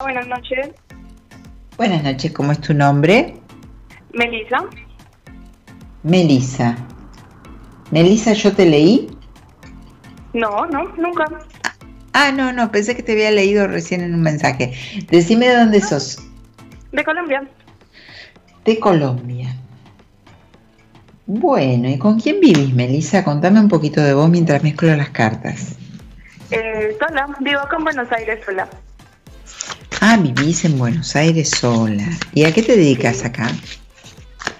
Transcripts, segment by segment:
Buenas noches. Buenas noches, ¿cómo es tu nombre? Melisa. Melisa. Melisa, ¿yo te leí? No, no, nunca. Ah, no, no, pensé que te había leído recién en un mensaje. Decime de dónde sos. De Colombia. De Colombia. Bueno, ¿y con quién vivís, Melisa? Contame un poquito de vos mientras mezclo las cartas. Eh, sola, vivo acá en Buenos Aires sola. Ah, vivís en Buenos Aires sola. ¿Y a qué te dedicas acá?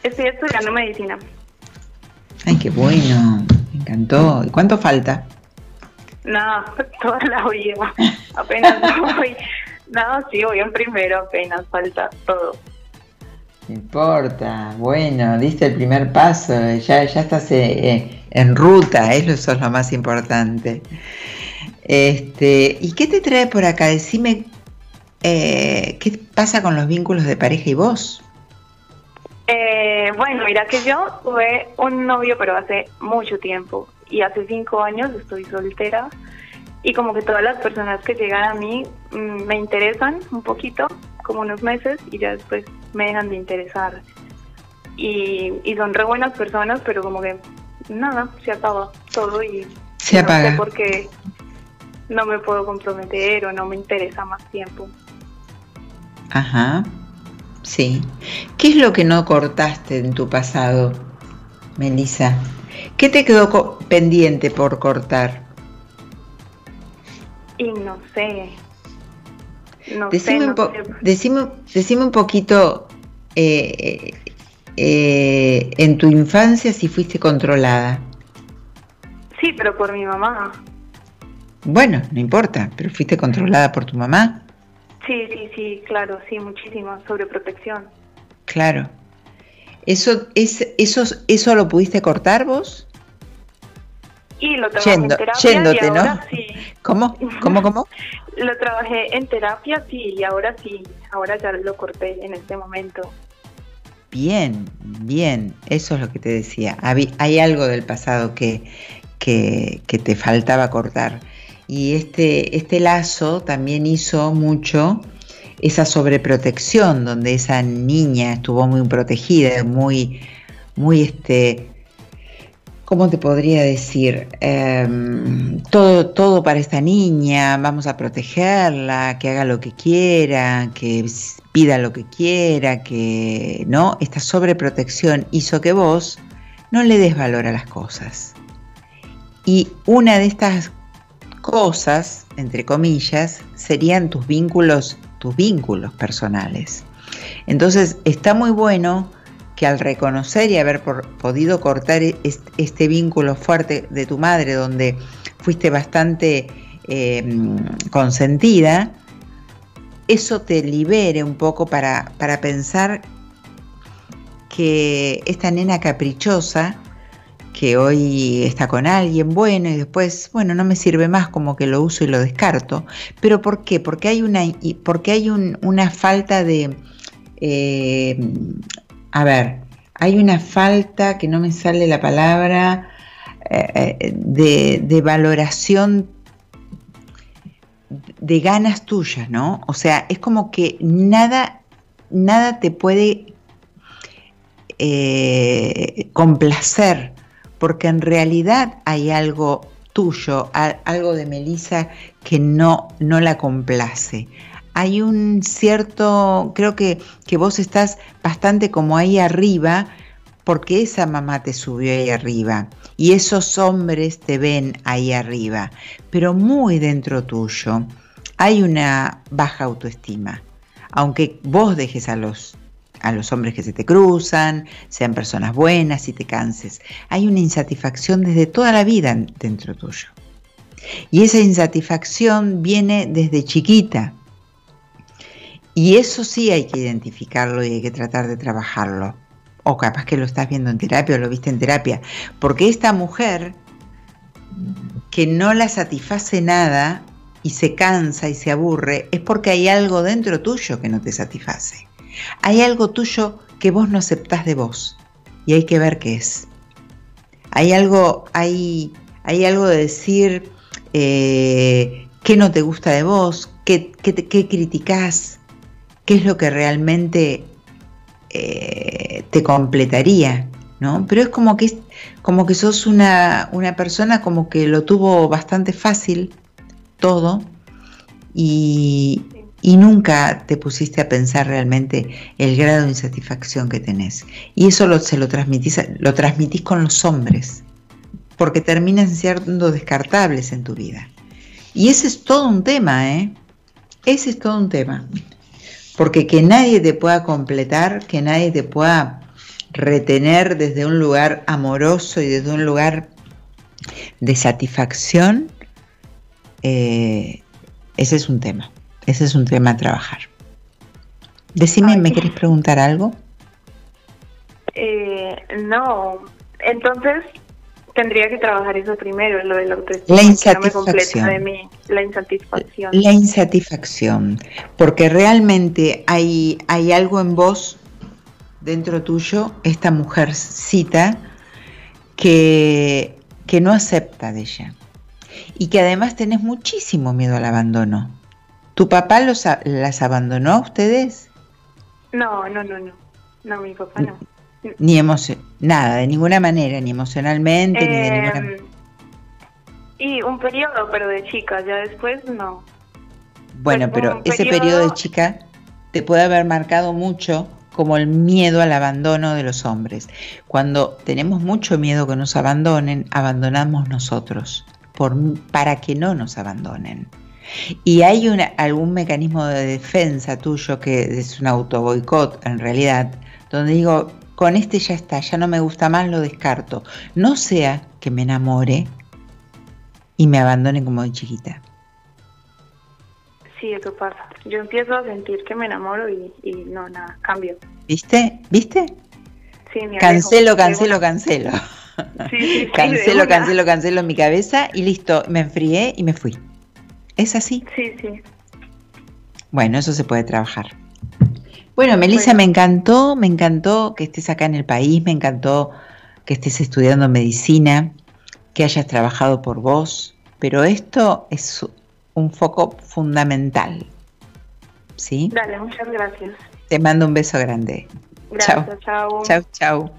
Estoy estudiando medicina. Ay, qué bueno. Me encantó. ¿Y cuánto falta? Nada, toda la vida. Apenas voy. No, sí, voy en primero, apenas falta todo. No importa. Bueno, diste el primer paso. Ya, ya estás eh, en ruta. Eso es lo más importante. Este, ¿Y qué te trae por acá? Decime eh, qué pasa con los vínculos de pareja y vos. Eh, bueno, mira que yo tuve un novio, pero hace mucho tiempo. Y hace cinco años estoy soltera. Y como que todas las personas que llegan a mí mm, me interesan un poquito, como unos meses, y ya después me dejan de interesar. Y, y son re buenas personas, pero como que nada, se acaba todo y se apaga. No sé por qué no me puedo comprometer o no me interesa más tiempo. Ajá, sí. ¿Qué es lo que no cortaste en tu pasado, Melissa? ¿Qué te quedó pendiente por cortar? Y no sé. No decime, sé, un Decime, un poquito eh, eh, en tu infancia si fuiste controlada. Sí, pero por mi mamá. Bueno, no importa, pero fuiste controlada por tu mamá. Sí, sí, sí, claro, sí, muchísimo, sobreprotección. Claro. ¿Eso, es, eso, ¿Eso lo pudiste cortar vos? Y lo trabajé en terapia yéndote, y ahora ¿no? sí. ¿Cómo? ¿Cómo, cómo? lo trabajé en terapia, sí, y ahora sí, ahora ya lo corté en este momento. Bien, bien, eso es lo que te decía. Hay algo del pasado que, que, que te faltaba cortar. Y este, este lazo también hizo mucho esa sobreprotección, donde esa niña estuvo muy protegida, muy, muy este, ¿cómo te podría decir? Em, todo, todo para esta niña, vamos a protegerla, que haga lo que quiera, que pida lo que quiera, que no, esta sobreprotección hizo que vos no le des valor a las cosas. Y una de estas cosas, entre comillas, serían tus vínculos, tus vínculos personales. Entonces está muy bueno que al reconocer y haber podido cortar este, vínculo fuerte de tu madre, donde fuiste bastante em, consentida, eso te libere un poco para, para pensar que esta nena caprichosa que hoy está con alguien bueno y después, bueno, no me sirve más, como que lo uso y lo descarto. Pero ¿por qué? Porque hay una, porque hay una falta de... Eh, a ver, hay una falta, que no me sale la palabra, eh, eh, de, valoración de ganas tuyas, ¿no? O sea, es como que nada, nada te puede complacer porque en realidad hay algo tuyo, algo de Melissa que no, no la complace. Hay un cierto, creo que, que vos estás bastante como ahí arriba, porque esa mamá te subió ahí arriba y esos hombres te ven ahí arriba, pero muy dentro tuyo hay una baja autoestima. Aunque vos dejes a los a los hombres que se te cruzan, sean personas buenas y te canses. Hay una insatisfacción desde toda la vida dentro tuyo. Y esa insatisfacción viene desde chiquita. Y eso sí hay que identificarlo y hay que tratar de trabajarlo. O capaz que lo estás viendo en terapia o lo viste en terapia. Porque esta mujer que no la satisface nada y se cansa y se aburre es porque hay algo dentro tuyo que no te satisface. Hay algo tuyo que vos no aceptás de vos y hay que ver qué es. Hay algo, hay, hay algo de decir eh, qué no te gusta de vos, qué, qué, criticás, qué es lo que realmente eh, te completaría, ¿no? Pero es como que, como que sos una, una persona como que lo tuvo bastante fácil todo y, y nunca te pusiste a pensar realmente el grado de insatisfacción que tenés. Y eso lo, se lo transmitís, lo transmitís con los hombres, porque terminan siendo descartables en tu vida. Y ese es todo un tema, ¿eh? Ese es todo un tema. Porque que nadie te pueda completar, que nadie te pueda retener desde un lugar amoroso y desde un lugar de satisfacción, eh, ese es un tema. Ese es un tema a trabajar. Decime, ¿me querés preguntar algo? Eh, no, entonces tendría que trabajar eso primero, lo de la La insatisfacción. la insatisfacción. La insatisfacción, porque realmente hay, hay algo en vos, dentro tuyo, esta mujercita, que, que no acepta de ella. Y que además tenés muchísimo miedo al abandono. ¿Tu papá los, las abandonó a ustedes? No, no, no, no. No, mi papá no. Ni emoción, nada, de ninguna manera, ni emocionalmente, ni de ninguna em, Y un periodo, pero de chica, ya después no. Bueno, pues pero ese periodo de chica te puede haber marcado mucho como el miedo al abandono de los hombres. Cuando tenemos mucho miedo que nos abandonen, abandonamos nosotros por, para que no nos abandonen. Y hay algún mecanismo de defensa tuyo que es un auto boicot en realidad, donde digo, con este ya está, ya no me gusta más, lo descarto. No sea que me enamore y me abandone como de chiquita. Sí, eso pasa. Yo empiezo a sentir que me enamoro y, no, nada, cambio. ¿Viste? ¿Viste? Sí, cancelo, cancelo, cancelo. Sí, cancelo, cancelo, cancelo en mi cabeza y listo, me enfrié y me fui. ¿Es así? Sí, sí. Bueno, eso se puede trabajar. Bueno, Melissa, me encantó, me encantó que estés acá en el país, me encantó que estés estudiando medicina, que hayas trabajado por vos, pero esto es un foco fundamental. ¿Sí? Dale, muchas gracias. Te mando un beso grande. Gracias, chao. Chao, chao.